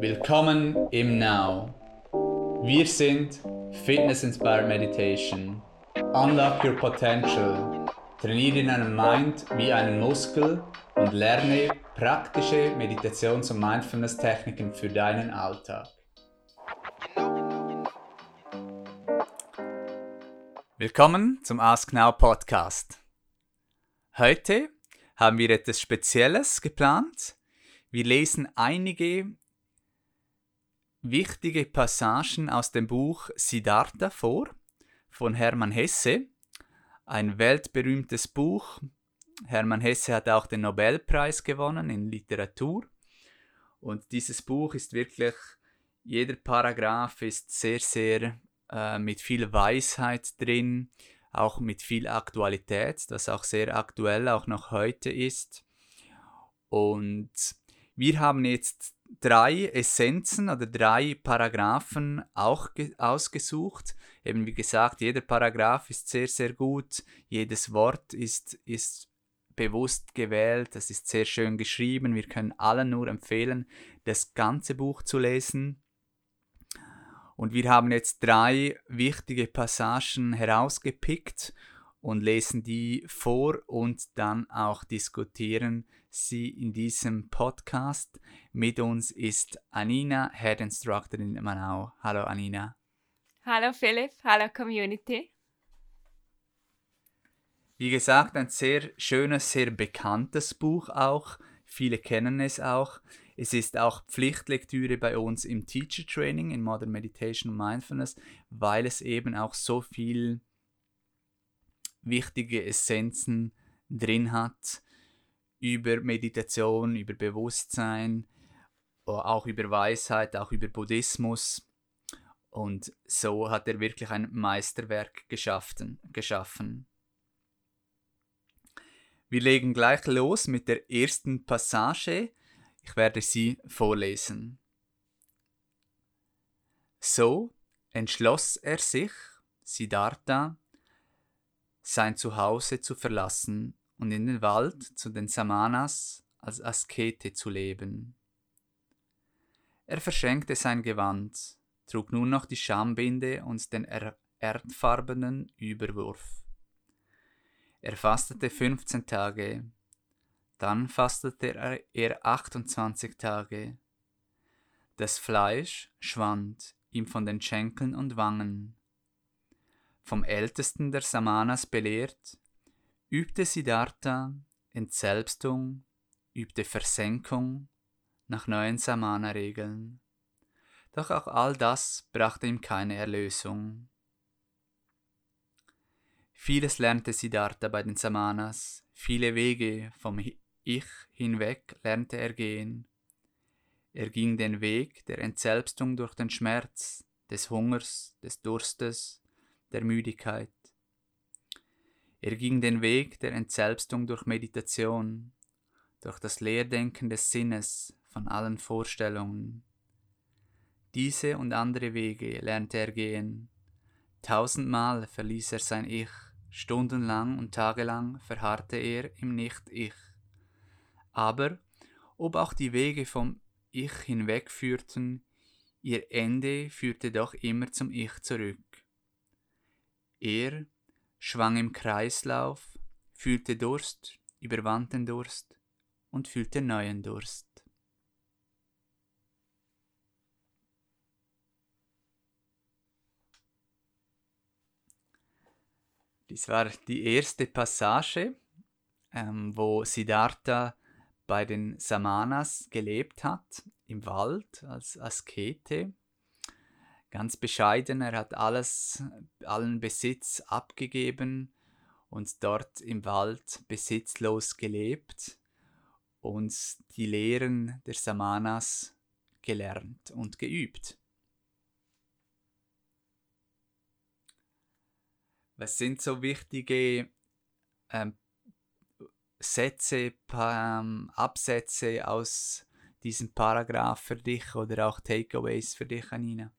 Willkommen im Now. Wir sind Fitness Inspired Meditation. Unlock your potential. Trainiere deinen Mind wie einen Muskel und lerne praktische Meditations- und Mindfulness-Techniken für deinen Alltag. Willkommen zum Ask Now Podcast. Heute haben wir etwas Spezielles geplant. Wir lesen einige wichtige Passagen aus dem Buch Siddhartha vor von Hermann Hesse, ein weltberühmtes Buch. Hermann Hesse hat auch den Nobelpreis gewonnen in Literatur und dieses Buch ist wirklich, jeder Paragraph ist sehr, sehr äh, mit viel Weisheit drin, auch mit viel Aktualität, das auch sehr aktuell auch noch heute ist. Und wir haben jetzt drei Essenzen oder drei Paragraphen auch ausgesucht. Eben wie gesagt, jeder Paragraph ist sehr, sehr gut. Jedes Wort ist, ist bewusst gewählt. Das ist sehr schön geschrieben. Wir können allen nur empfehlen, das ganze Buch zu lesen. Und wir haben jetzt drei wichtige Passagen herausgepickt und lesen die vor und dann auch diskutieren sie in diesem Podcast. Mit uns ist Anina, Head Instructor in Manau. Hallo Anina. Hallo Philipp, hallo Community. Wie gesagt, ein sehr schönes, sehr bekanntes Buch auch. Viele kennen es auch. Es ist auch Pflichtlektüre bei uns im Teacher Training in Modern Meditation und Mindfulness, weil es eben auch so viel wichtige Essenzen drin hat über Meditation, über Bewusstsein, auch über Weisheit, auch über Buddhismus. Und so hat er wirklich ein Meisterwerk geschaffen. geschaffen. Wir legen gleich los mit der ersten Passage. Ich werde sie vorlesen. So entschloss er sich, Siddhartha, sein Zuhause zu verlassen und in den Wald zu den Samanas als Askete zu leben. Er verschenkte sein Gewand, trug nur noch die Schambinde und den erdfarbenen Überwurf. Er fastete 15 Tage, dann fastete er 28 Tage. Das Fleisch schwand ihm von den Schenkeln und Wangen. Vom Ältesten der Samanas belehrt, übte Siddhartha Entselbstung, übte Versenkung nach neuen Samana-Regeln. Doch auch all das brachte ihm keine Erlösung. Vieles lernte Siddhartha bei den Samanas, viele Wege vom Ich hinweg lernte er gehen. Er ging den Weg der Entselbstung durch den Schmerz, des Hungers, des Durstes, der Müdigkeit. Er ging den Weg der Entselbstung durch Meditation, durch das Leerdenken des Sinnes von allen Vorstellungen. Diese und andere Wege lernte er gehen. Tausendmal verließ er sein Ich, stundenlang und tagelang verharrte er im Nicht-Ich. Aber ob auch die Wege vom Ich hinwegführten, ihr Ende führte doch immer zum Ich zurück. Er schwang im Kreislauf, fühlte Durst, überwand den Durst und fühlte neuen Durst. Dies war die erste Passage, ähm, wo Siddhartha bei den Samanas gelebt hat, im Wald als Askete ganz bescheiden. Er hat alles, allen Besitz abgegeben und dort im Wald besitzlos gelebt und die Lehren der Samanas gelernt und geübt. Was sind so wichtige ähm, Sätze, ähm, Absätze aus diesem Paragraph für dich oder auch Takeaways für dich, Anina?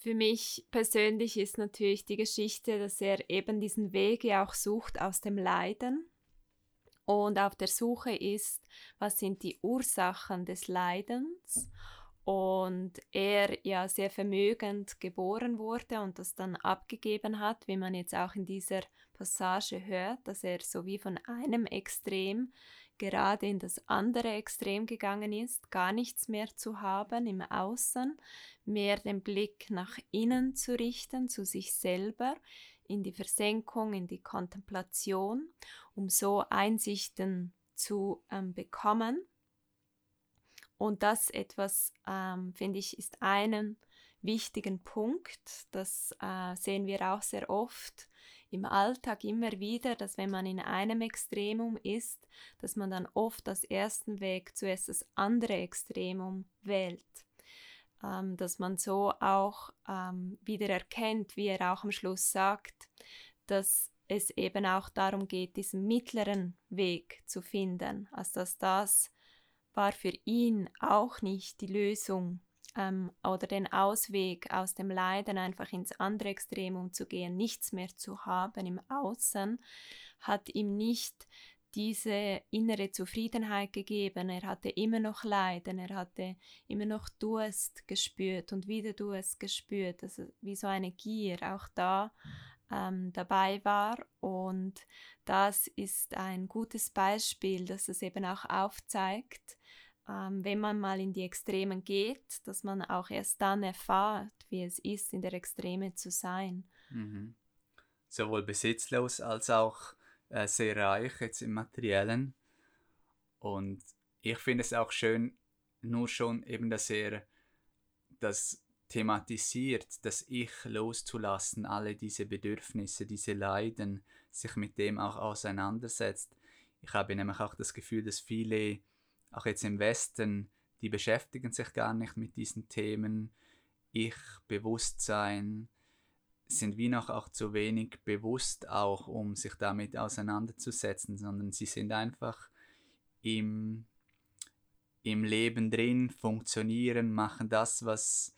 Für mich persönlich ist natürlich die Geschichte, dass er eben diesen Weg ja auch sucht aus dem Leiden. Und auf der Suche ist, was sind die Ursachen des Leidens? Und er ja sehr vermögend geboren wurde und das dann abgegeben hat, wie man jetzt auch in dieser Passage hört, dass er so wie von einem Extrem gerade in das andere Extrem gegangen ist, gar nichts mehr zu haben im Außen, mehr den Blick nach innen zu richten, zu sich selber, in die Versenkung, in die Kontemplation, um so Einsichten zu ähm, bekommen. Und das etwas, ähm, finde ich, ist einen wichtigen Punkt. Das äh, sehen wir auch sehr oft im Alltag immer wieder, dass wenn man in einem Extremum ist, dass man dann oft als ersten Weg zuerst das andere Extremum wählt. Ähm, dass man so auch ähm, wieder erkennt, wie er auch am Schluss sagt, dass es eben auch darum geht, diesen mittleren Weg zu finden, als dass das war für ihn auch nicht die Lösung ähm, oder den Ausweg aus dem Leiden einfach ins andere Extrem zu gehen, nichts mehr zu haben im Außen, hat ihm nicht diese innere Zufriedenheit gegeben. Er hatte immer noch Leiden, er hatte immer noch Durst gespürt und wieder Durst gespürt, also wie so eine Gier auch da ähm, dabei war. Und das ist ein gutes Beispiel, dass es eben auch aufzeigt, ähm, wenn man mal in die Extremen geht, dass man auch erst dann erfahrt, wie es ist, in der Extreme zu sein. Mhm. Sowohl besitzlos als auch äh, sehr reich jetzt im Materiellen. Und ich finde es auch schön, nur schon eben, dass er das thematisiert, das Ich loszulassen, alle diese Bedürfnisse, diese Leiden, sich mit dem auch auseinandersetzt. Ich habe nämlich auch das Gefühl, dass viele auch jetzt im Westen, die beschäftigen sich gar nicht mit diesen Themen. Ich, Bewusstsein, sind wie noch auch zu wenig bewusst auch, um sich damit auseinanderzusetzen, sondern sie sind einfach im, im Leben drin, funktionieren, machen das, was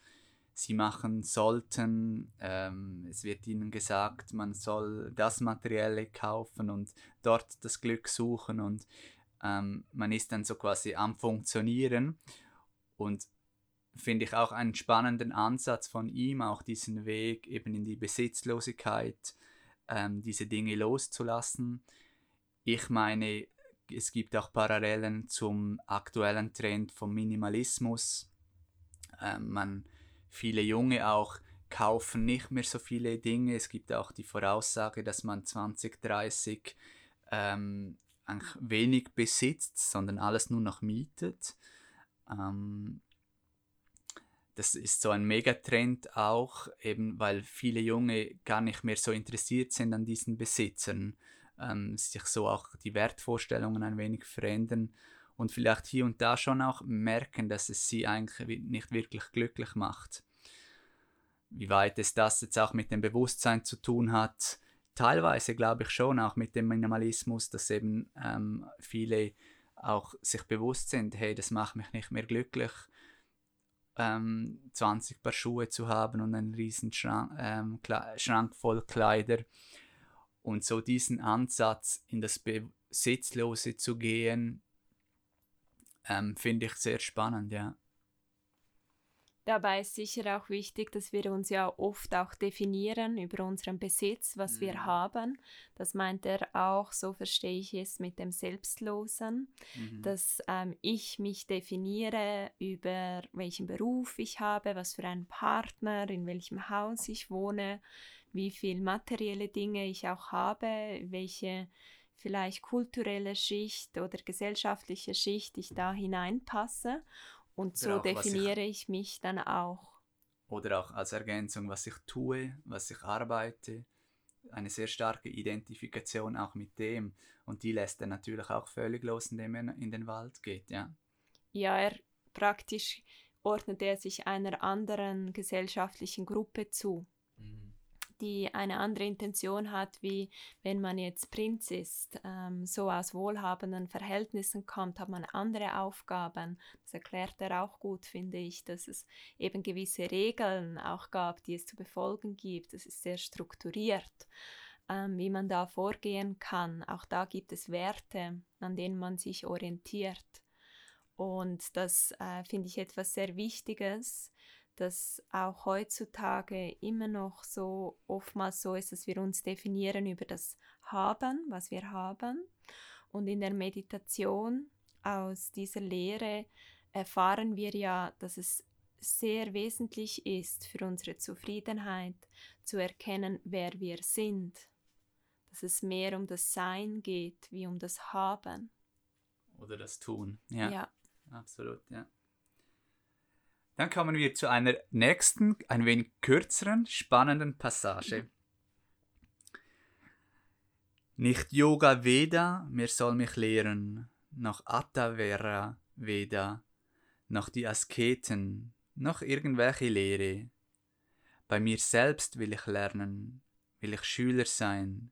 sie machen sollten. Ähm, es wird ihnen gesagt, man soll das Materielle kaufen und dort das Glück suchen und ähm, man ist dann so quasi am Funktionieren und finde ich auch einen spannenden Ansatz von ihm, auch diesen Weg eben in die Besitzlosigkeit, ähm, diese Dinge loszulassen. Ich meine, es gibt auch Parallelen zum aktuellen Trend vom Minimalismus. Ähm, man, viele Junge auch kaufen nicht mehr so viele Dinge. Es gibt auch die Voraussage, dass man 2030 ähm, eigentlich wenig besitzt, sondern alles nur noch mietet. Ähm, das ist so ein Megatrend auch, eben weil viele Junge gar nicht mehr so interessiert sind an diesen Besitzern, ähm, sich so auch die Wertvorstellungen ein wenig verändern und vielleicht hier und da schon auch merken, dass es sie eigentlich nicht wirklich glücklich macht. Wie weit es das jetzt auch mit dem Bewusstsein zu tun hat, teilweise glaube ich schon auch mit dem Minimalismus, dass eben ähm, viele auch sich bewusst sind, hey, das macht mich nicht mehr glücklich, ähm, 20 Paar Schuhe zu haben und einen riesen Schrank, ähm, Schrank voll Kleider. Und so diesen Ansatz in das Besitzlose zu gehen, ähm, finde ich sehr spannend, ja. Dabei ist sicher auch wichtig, dass wir uns ja oft auch definieren über unseren Besitz, was mhm. wir haben. Das meint er auch, so verstehe ich es mit dem Selbstlosen, mhm. dass ähm, ich mich definiere über welchen Beruf ich habe, was für einen Partner, in welchem Haus ich wohne, wie viel materielle Dinge ich auch habe, welche vielleicht kulturelle Schicht oder gesellschaftliche Schicht ich da hineinpasse und so auch, definiere ich, ich mich dann auch. Oder auch als Ergänzung, was ich tue, was ich arbeite. Eine sehr starke Identifikation auch mit dem. Und die lässt er natürlich auch völlig los, indem er in den Wald geht, ja. Ja, er praktisch ordnet er sich einer anderen gesellschaftlichen Gruppe zu die eine andere Intention hat, wie wenn man jetzt Prinz ist, ähm, so aus wohlhabenden Verhältnissen kommt, hat man andere Aufgaben. Das erklärt er auch gut, finde ich, dass es eben gewisse Regeln auch gab, die es zu befolgen gibt. Das ist sehr strukturiert. ähm, wie man da vorgehen kann. Auch da gibt es Werte, an denen man sich orientiert. Und das äh, finde ich etwas sehr Wichtiges, dass auch heutzutage immer noch so oftmals so ist, dass wir uns definieren über das Haben, was wir haben. Und in der Meditation aus dieser Lehre erfahren wir ja, dass es sehr wesentlich ist für unsere Zufriedenheit zu erkennen, wer wir sind. Dass es mehr um das Sein geht, wie um das Haben. Oder das Tun. Ja. ja. Absolut, ja. Dann kommen wir zu einer nächsten, ein wenig kürzeren, spannenden Passage. Nicht Yoga Veda, mir soll mich lehren, noch Atta Vera Veda, noch die Asketen, noch irgendwelche Lehre. Bei mir selbst will ich lernen, will ich Schüler sein,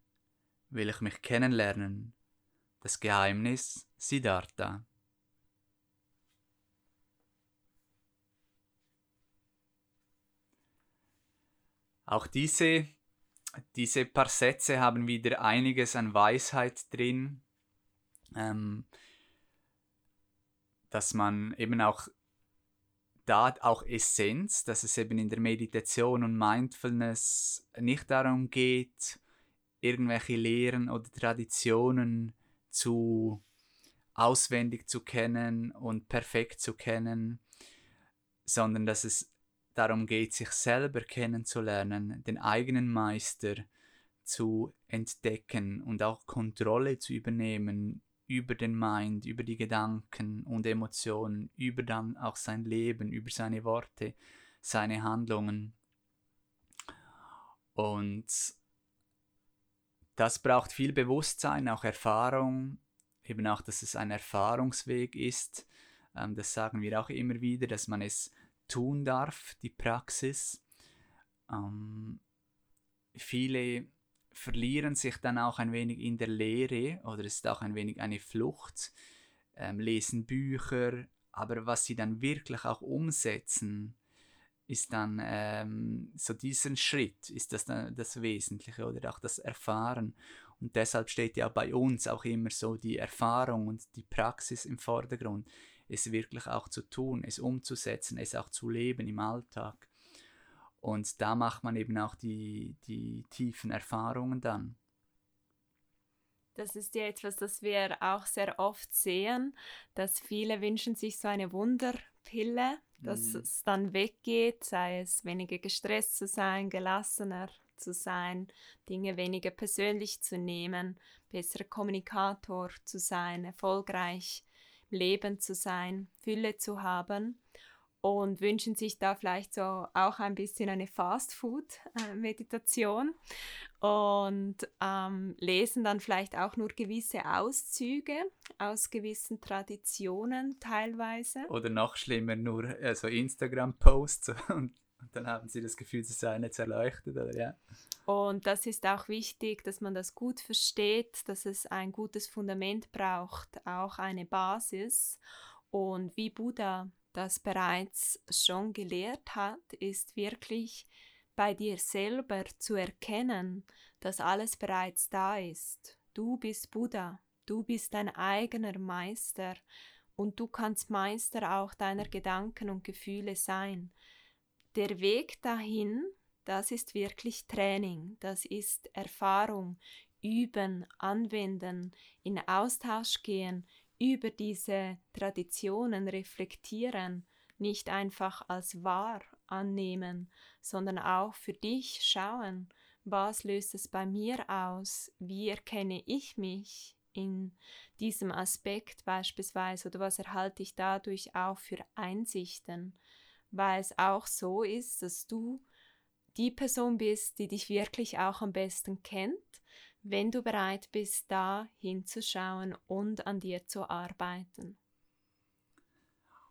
will ich mich kennenlernen. Das Geheimnis Siddhartha. Auch diese, diese paar Sätze haben wieder einiges an Weisheit drin, ähm, dass man eben auch da auch Essenz, dass es eben in der Meditation und Mindfulness nicht darum geht, irgendwelche Lehren oder Traditionen zu auswendig zu kennen und perfekt zu kennen, sondern dass es darum geht, sich selber kennenzulernen, den eigenen Meister zu entdecken und auch Kontrolle zu übernehmen über den Mind, über die Gedanken und Emotionen, über dann auch sein Leben, über seine Worte, seine Handlungen. Und das braucht viel Bewusstsein, auch Erfahrung, eben auch, dass es ein Erfahrungsweg ist. Ähm, das sagen wir auch immer wieder, dass man es tun darf, die Praxis. Ähm, viele verlieren sich dann auch ein wenig in der Lehre oder es ist auch ein wenig eine Flucht, ähm, lesen Bücher, aber was sie dann wirklich auch umsetzen, ist dann ähm, so diesen Schritt, ist das dann das Wesentliche oder auch das Erfahren. Und deshalb steht ja bei uns auch immer so die Erfahrung und die Praxis im Vordergrund, es wirklich auch zu tun, es umzusetzen, es auch zu leben im Alltag. Und da macht man eben auch die, die tiefen Erfahrungen dann. Das ist ja etwas, das wir auch sehr oft sehen, dass viele wünschen sich so eine Wunderpille, dass mhm. es dann weggeht, sei es weniger gestresst zu sein, gelassener zu sein, Dinge weniger persönlich zu nehmen, besserer Kommunikator zu sein, erfolgreich Leben zu sein, Fülle zu haben und wünschen sich da vielleicht so auch ein bisschen eine Fast-Food-Meditation und ähm, lesen dann vielleicht auch nur gewisse Auszüge aus gewissen Traditionen teilweise. Oder noch schlimmer, nur also Instagram-Posts und, dann haben sie das Gefühl, sie seien jetzt erleuchtet, oder ja. Und das ist auch wichtig, dass man das gut versteht, dass es ein gutes Fundament braucht, auch eine Basis. Und wie Buddha das bereits schon gelehrt hat, ist wirklich bei dir selber zu erkennen, dass alles bereits da ist. Du bist Buddha, du bist dein eigener Meister und du kannst Meister auch deiner Gedanken und Gefühle sein. Der Weg dahin, das ist wirklich Training, das ist Erfahrung, üben, anwenden, in Austausch gehen, über diese Traditionen reflektieren, nicht einfach als wahr annehmen, sondern auch für dich schauen, was löst es bei mir aus, wie erkenne ich mich in diesem Aspekt beispielsweise? Oder was erhalte ich dadurch auch für Einsichten, weil es auch so ist, dass du die Person bist, die dich wirklich auch am besten kennt wenn du bereit bist, da hinzuschauen und an dir zu arbeiten.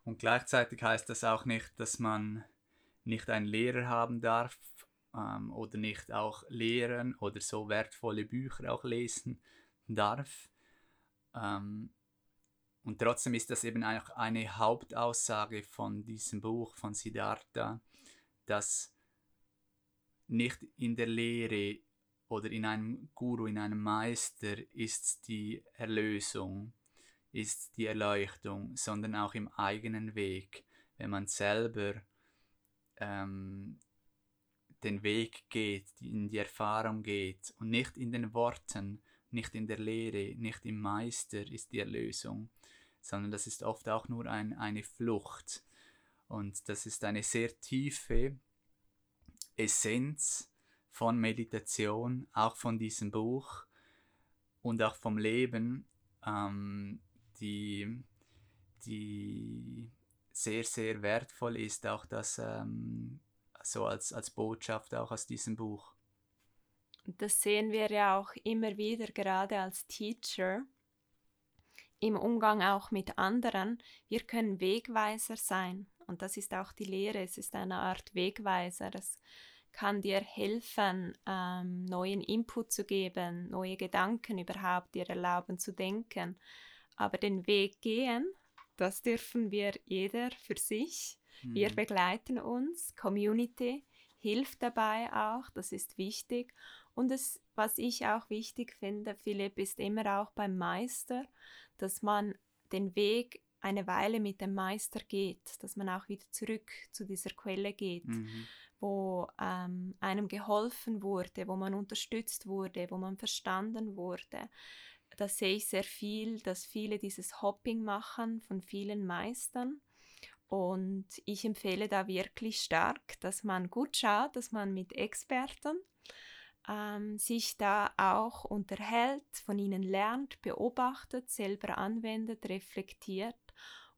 Und gleichzeitig heißt das auch nicht, dass man nicht einen Lehrer haben darf ähm, oder nicht auch lehren oder so wertvolle Bücher auch lesen darf. Ähm, und trotzdem ist das eben auch eine Hauptaussage von diesem Buch von Siddhartha, dass nicht in der Lehre oder in einem Guru, in einem Meister ist die Erlösung, ist die Erleuchtung, sondern auch im eigenen Weg, wenn man selber ähm, den Weg geht, in die Erfahrung geht und nicht in den Worten, nicht in der Lehre, nicht im Meister ist die Erlösung, sondern das ist oft auch nur ein, eine Flucht. Und das ist eine sehr tiefe Essenz von Meditation, auch von diesem Buch und auch vom Leben, ähm, die, die sehr, sehr wertvoll ist, auch das ähm, so als, als Botschaft auch aus diesem Buch. Das sehen wir ja auch immer wieder, gerade als Teacher, im Umgang auch mit anderen. Wir können Wegweiser sein. Und das ist auch die Lehre. Es ist eine Art Wegweiser. Es kann dir helfen, ähm, neuen Input zu geben, neue Gedanken überhaupt dir erlauben zu denken. Aber den Weg gehen, das dürfen wir jeder für sich. Mhm. Wir begleiten uns, Community hilft dabei auch, das ist wichtig. Und es, was ich auch wichtig finde, Philipp, ist immer auch beim Meister, dass man den Weg eine Weile mit dem Meister geht, dass man auch wieder zurück zu dieser Quelle geht, mhm. wo ähm, einem geholfen wurde, wo man unterstützt wurde, wo man verstanden wurde. Da sehe ich sehr viel, dass viele dieses Hopping machen von vielen Meistern und ich empfehle da wirklich stark, dass man gut schaut, dass man mit Experten ähm, sich da auch unterhält, von ihnen lernt, beobachtet, selber anwendet, reflektiert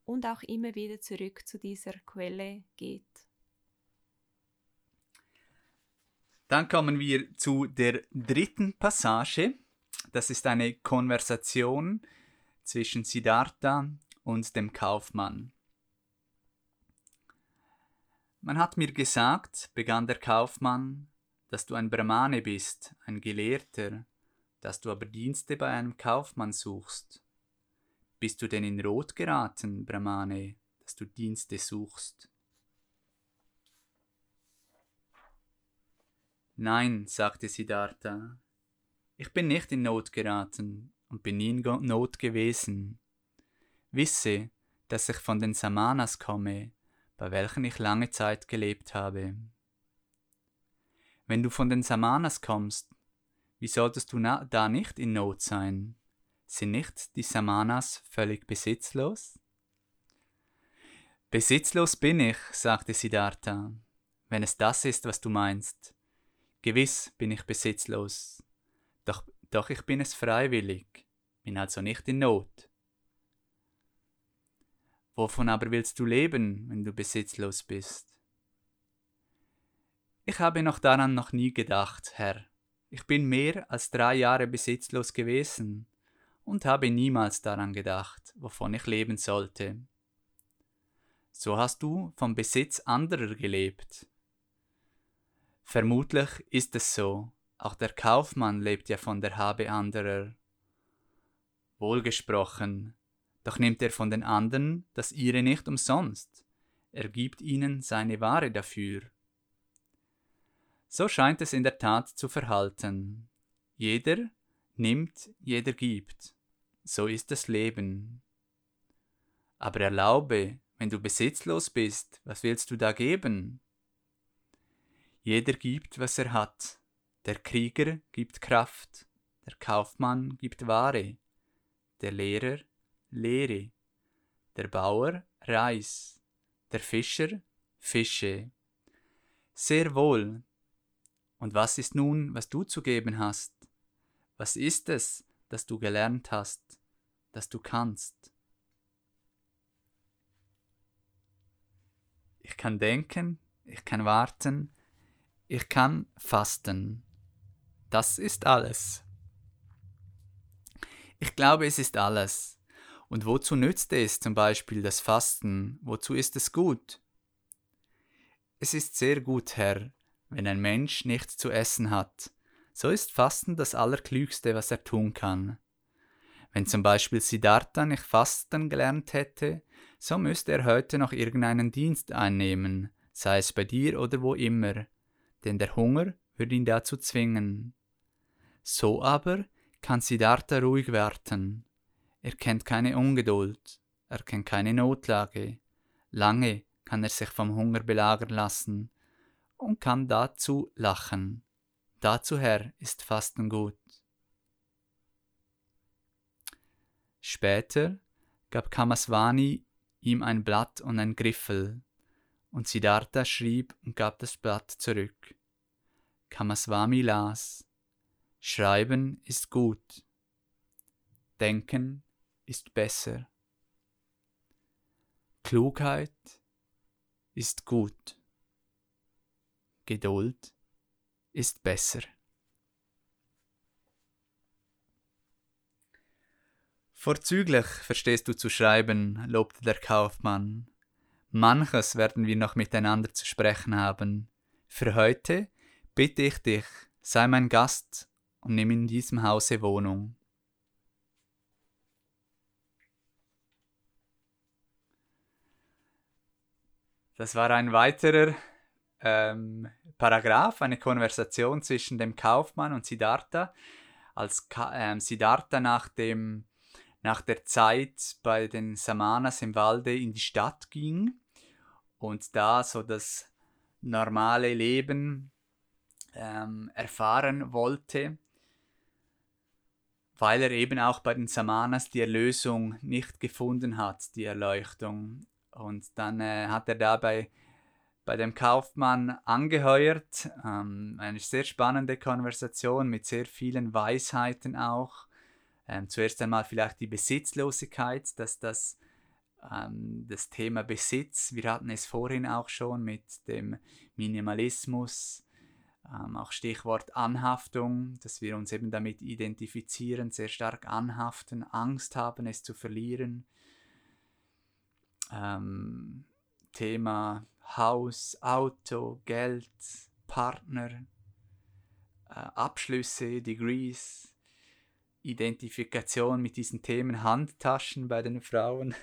und auch immer wieder zurück zu dieser Quelle geht. Dann kommen wir zu der dritten Passage. Das ist eine Konversation zwischen Siddhartha und dem Kaufmann. Man hat mir gesagt, begann der Kaufmann, dass du ein Brahmane bist, ein Gelehrter, dass du aber Dienste bei einem Kaufmann suchst. Bist du denn in Rot geraten, Brahmane, dass du Dienste suchst? Nein, sagte Siddhartha, ich bin nicht in Not geraten und bin nie in Not gewesen. Wisse, dass ich von den Samanas komme, bei welchen ich lange Zeit gelebt habe. Wenn du von den Samanas kommst, wie solltest du da nicht in Not sein? Sind nicht die Samanas völlig besitzlos? Besitzlos bin ich, sagte Siddhartha, wenn es das ist, was du meinst. Gewiss bin ich besitzlos, doch, doch ich bin es freiwillig, bin also nicht in Not. Wovon aber willst du leben, wenn du besitzlos bist? Ich habe noch daran noch nie gedacht, Herr. Ich bin mehr als drei Jahre besitzlos gewesen und habe niemals daran gedacht, wovon ich leben sollte. So hast du vom Besitz anderer gelebt. Vermutlich ist es so, auch der Kaufmann lebt ja von der Habe anderer. Wohlgesprochen, doch nimmt er von den anderen das ihre nicht umsonst, er gibt ihnen seine Ware dafür. So scheint es in der Tat zu verhalten. Jeder nimmt, jeder gibt. So ist das Leben. Aber erlaube, wenn du besitzlos bist, was willst du da geben? Jeder gibt, was er hat. Der Krieger gibt Kraft, der Kaufmann gibt Ware, der Lehrer Lehre, der Bauer Reis, der Fischer Fische. Sehr wohl. Und was ist nun, was du zu geben hast? Was ist es, das du gelernt hast, das du kannst? Ich kann denken, ich kann warten, ich kann fasten. Das ist alles. Ich glaube, es ist alles. Und wozu nützt es zum Beispiel das Fasten? Wozu ist es gut? Es ist sehr gut, Herr, wenn ein Mensch nichts zu essen hat. So ist Fasten das Allerklügste, was er tun kann. Wenn zum Beispiel Siddhartha nicht Fasten gelernt hätte, so müsste er heute noch irgendeinen Dienst einnehmen, sei es bei dir oder wo immer, denn der Hunger würde ihn dazu zwingen. So aber kann Siddhartha ruhig warten. Er kennt keine Ungeduld, er kennt keine Notlage. Lange kann er sich vom Hunger belagern lassen und kann dazu lachen. Dazu Herr ist Fasten gut. Später gab Kamaswani ihm ein Blatt und ein Griffel, und Siddhartha schrieb und gab das Blatt zurück. Kamaswami las Schreiben ist gut, Denken ist besser. Klugheit ist gut, Geduld ist besser. Vorzüglich verstehst du zu schreiben, lobte der Kaufmann. Manches werden wir noch miteinander zu sprechen haben. Für heute bitte ich dich, sei mein Gast und nimm in diesem Hause Wohnung. Das war ein weiterer ähm, Paragraph, eine Konversation zwischen dem Kaufmann und Siddhartha. Als Ka ähm, Siddhartha nach, dem, nach der Zeit bei den Samanas im Walde in die Stadt ging und da so das normale Leben ähm, erfahren wollte, weil er eben auch bei den Samanas die Erlösung nicht gefunden hat, die Erleuchtung. Und dann äh, hat er dabei bei dem Kaufmann angeheuert. Ähm, eine sehr spannende Konversation mit sehr vielen Weisheiten auch. Ähm, zuerst einmal vielleicht die Besitzlosigkeit, dass das ähm, das Thema Besitz, wir hatten es vorhin auch schon mit dem Minimalismus, ähm, auch Stichwort Anhaftung, dass wir uns eben damit identifizieren, sehr stark anhaften, Angst haben, es zu verlieren. Ähm, Thema Haus, Auto, Geld, Partner, äh, Abschlüsse, Degrees, Identifikation mit diesen Themen, Handtaschen bei den Frauen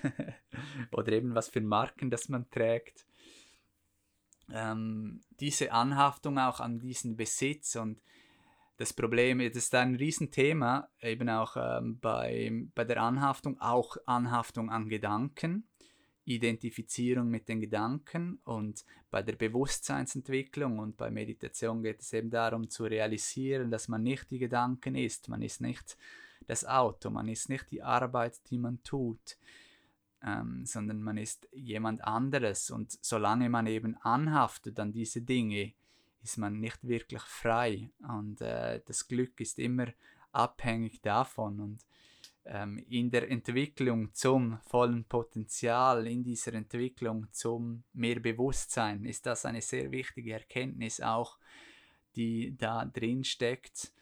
oder eben was für Marken das man trägt. Ähm, diese Anhaftung auch an diesen Besitz und das Problem, das ist ein Riesenthema, eben auch ähm, bei, bei der Anhaftung, auch Anhaftung an Gedanken, Identifizierung mit den Gedanken und bei der Bewusstseinsentwicklung und bei Meditation geht es eben darum zu realisieren, dass man nicht die Gedanken ist, man ist nicht das Auto, man ist nicht die Arbeit, die man tut, ähm, sondern man ist jemand anderes. Und solange man eben anhaftet an diese Dinge, ist man nicht wirklich frei. Und äh, das Glück ist immer abhängig davon. Und ähm, in der Entwicklung zum vollen Potenzial, in dieser Entwicklung zum mehr Bewusstsein, ist das eine sehr wichtige Erkenntnis auch, die da drin steckt,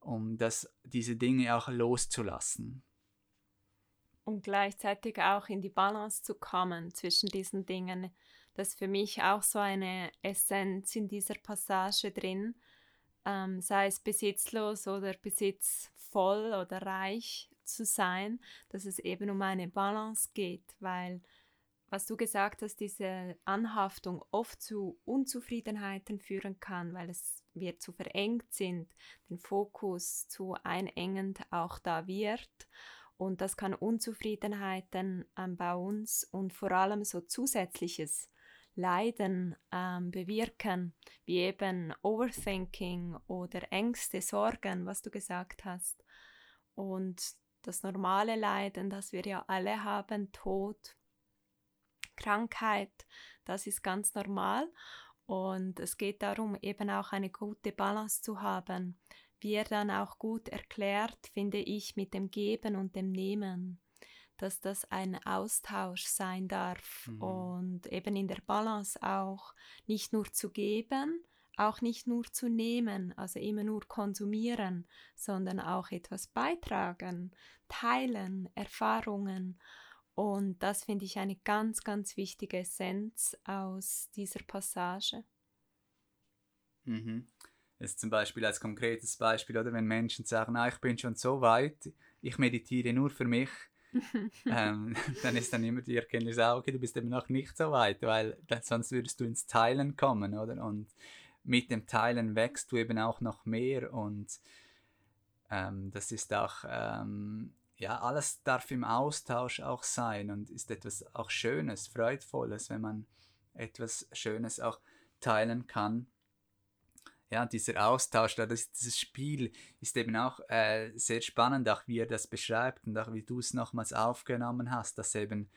um das, diese Dinge auch loszulassen. Und gleichzeitig auch in die Balance zu kommen zwischen diesen Dingen. Das ist für mich auch so eine Essenz in dieser Passage drin, ähm, sei es besitzlos oder besitzvoll oder reich zu sein, dass es eben um eine Balance geht, weil was du gesagt hast, diese Anhaftung oft zu Unzufriedenheiten führen kann, weil es wir zu verengt sind, den Fokus zu einengend auch da wird und das kann Unzufriedenheiten ähm, bei uns und vor allem so zusätzliches Leiden ähm, bewirken, wie eben Overthinking oder Ängste, Sorgen, was du gesagt hast. Und das normale Leiden, das wir ja alle haben, Tod, Krankheit, das ist ganz normal. Und es geht darum, eben auch eine gute Balance zu haben wie er dann auch gut erklärt, finde ich, mit dem Geben und dem Nehmen, dass das ein Austausch sein darf mhm. und eben in der Balance auch nicht nur zu geben, auch nicht nur zu nehmen, also immer nur konsumieren, sondern auch etwas beitragen, teilen, Erfahrungen. Und das finde ich eine ganz, ganz wichtige Essenz aus dieser Passage. Mhm ist zum Beispiel als konkretes Beispiel, oder wenn Menschen sagen, ah, ich bin schon so weit, ich meditiere nur für mich, ähm, dann ist dann immer die Erkenntnis, ah, okay, du bist eben noch nicht so weit, weil sonst würdest du ins Teilen kommen, oder? Und mit dem Teilen wächst du eben auch noch mehr und Ähm, das ist auch, ähm, ja, alles darf im Austausch auch sein und ist etwas auch Schönes, Freudvolles, wenn man etwas Schönes auch teilen kann. Ja, dieser Austausch, das, dieses Spiel ist eben auch äh, sehr spannend, auch wie er das beschreibt und auch wie du es nochmals aufgenommen hast, dass eben,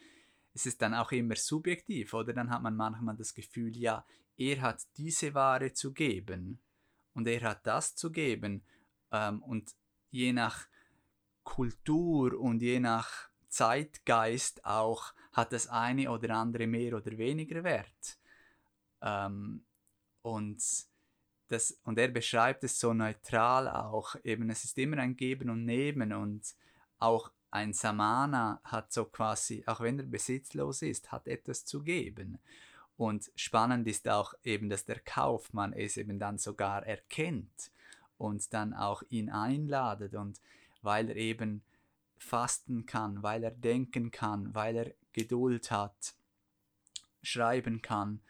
es ist dann auch immer subjektiv, oder? Dann hat man manchmal das Gefühl, ja, er hat diese Ware zu geben und er hat das zu geben ähm, und je nach Kultur und je nach Zeitgeist auch hat das eine oder andere mehr oder weniger Wert. Ähm, und, das, und er beschreibt es so neutral auch, eben es ist immer ein Geben und Nehmen und auch ein Samana hat so quasi, auch wenn er besitzlos ist, hat etwas zu geben. Und spannend ist auch eben, dass der Kaufmann es eben dann sogar erkennt und dann auch ihn einladet und weil er eben fasten kann, weil er denken kann, weil er Geduld hat, schreiben kann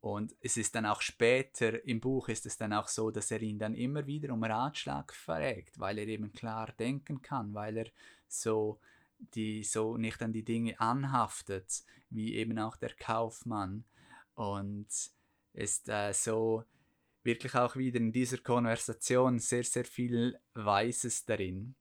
und es ist dann auch später im Buch ist es dann auch so, dass er ihn dann immer wieder um Ratschlag fragt, weil er eben klar denken kann, weil er so die so nicht an die Dinge anhaftet, wie eben auch der Kaufmann. Und ist äh, so wirklich auch wieder in dieser Konversation sehr, sehr viel Weises darin.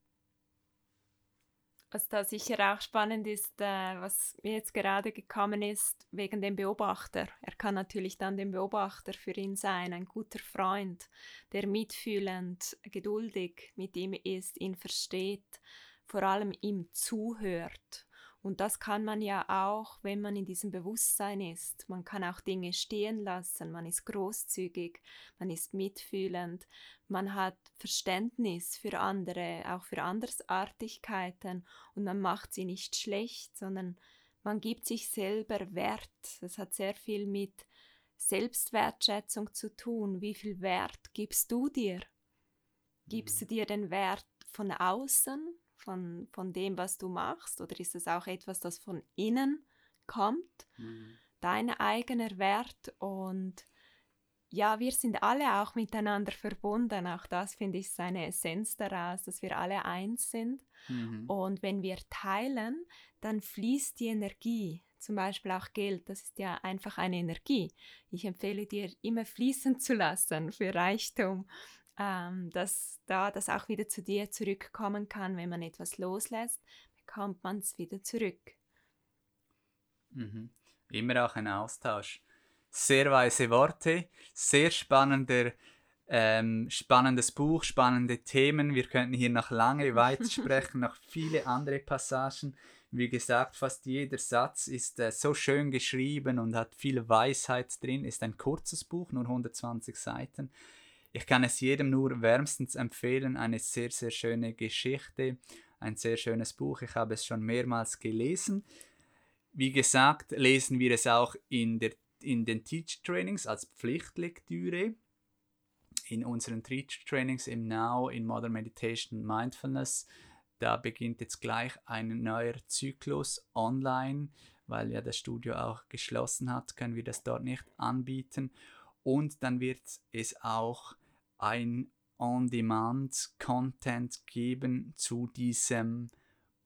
Was da sicher auch spannend ist, äh, was mir jetzt gerade gekommen ist, wegen dem Beobachter. Er kann natürlich dann dem Beobachter für ihn sein, ein guter Freund, der mitfühlend, geduldig mit ihm ist, ihn versteht, vor allem ihm zuhört und das kann man ja auch, wenn man in diesem Bewusstsein ist. Man kann auch Dinge stehen lassen, man ist großzügig, man ist mitfühlend, man hat Verständnis für andere, auch für Andersartigkeiten und man macht sie nicht schlecht, sondern man gibt sich selber Wert. Das hat sehr viel mit Selbstwertschätzung zu tun. Wie viel Wert gibst du dir? Gibst du mhm. dir den Wert von außen, von, von dem, was du machst? Oder ist es auch etwas, das von innen kommt? Mhm. Dein eigener Wert und ja, wir sind alle auch miteinander verbunden. Auch das finde ich seine Essenz daraus, dass wir alle eins sind. Mhm. Und wenn wir teilen, dann fließt die Energie. Zum Beispiel auch Geld, das ist ja einfach eine Energie. Ich empfehle dir, immer fließen zu lassen für Reichtum ähm, dass da das auch wieder zu dir zurückkommen kann. Wenn man etwas loslässt, bekommt man es wieder zurück. Mhm. Immer auch ein Austausch. Sehr weise Worte, sehr spannender, ähm, spannendes Buch, spannende Themen. Wir könnten hier noch lange weitersprechen, noch viele andere Passagen. Wie gesagt, fast jeder Satz ist äh, so schön geschrieben und hat viel Weisheit drin. Ist ein kurzes Buch, nur 120 Seiten. Ich kann es jedem nur wärmstens empfehlen. Eine sehr, sehr schöne Geschichte, ein sehr schönes Buch. Ich habe es schon mehrmals gelesen. Wie gesagt, lesen wir es auch in, der, in den Teach Trainings als Pflichtlektüre. In unseren Teach Trainings im Now, in Modern Meditation Mindfulness. Da beginnt jetzt gleich ein neuer Zyklus online, weil ja das Studio auch geschlossen hat, können wir das dort nicht anbieten. Und dann wird es auch ein On-Demand-Content geben zu diesem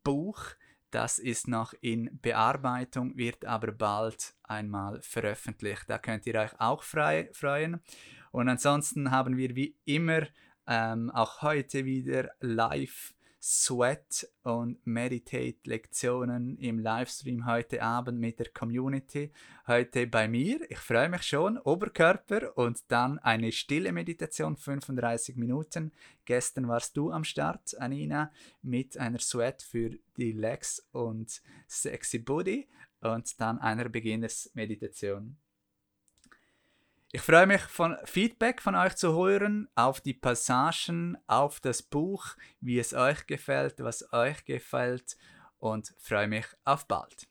Buch. Das ist noch in Bearbeitung, wird aber bald einmal veröffentlicht. Da könnt ihr euch auch frei, freuen. Und ansonsten haben wir wie immer ähm, auch heute wieder live Sweat und Meditate Lektionen im Livestream heute Abend mit der Community. Heute bei mir, ich freue mich schon, Oberkörper und dann eine stille Meditation, 35 Minuten. Gestern warst du am Start, Anina, mit einer Sweat für die Legs und Sexy Body und dann einer Beginners-Meditation. Ich freue mich, von Feedback von euch zu hören auf die Passagen, auf das Buch, wie es euch gefällt, was euch gefällt und freue mich auf bald.